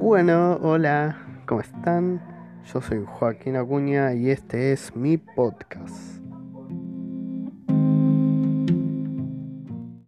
Bueno, hola, ¿cómo están? Yo soy Joaquín Acuña y este es mi podcast.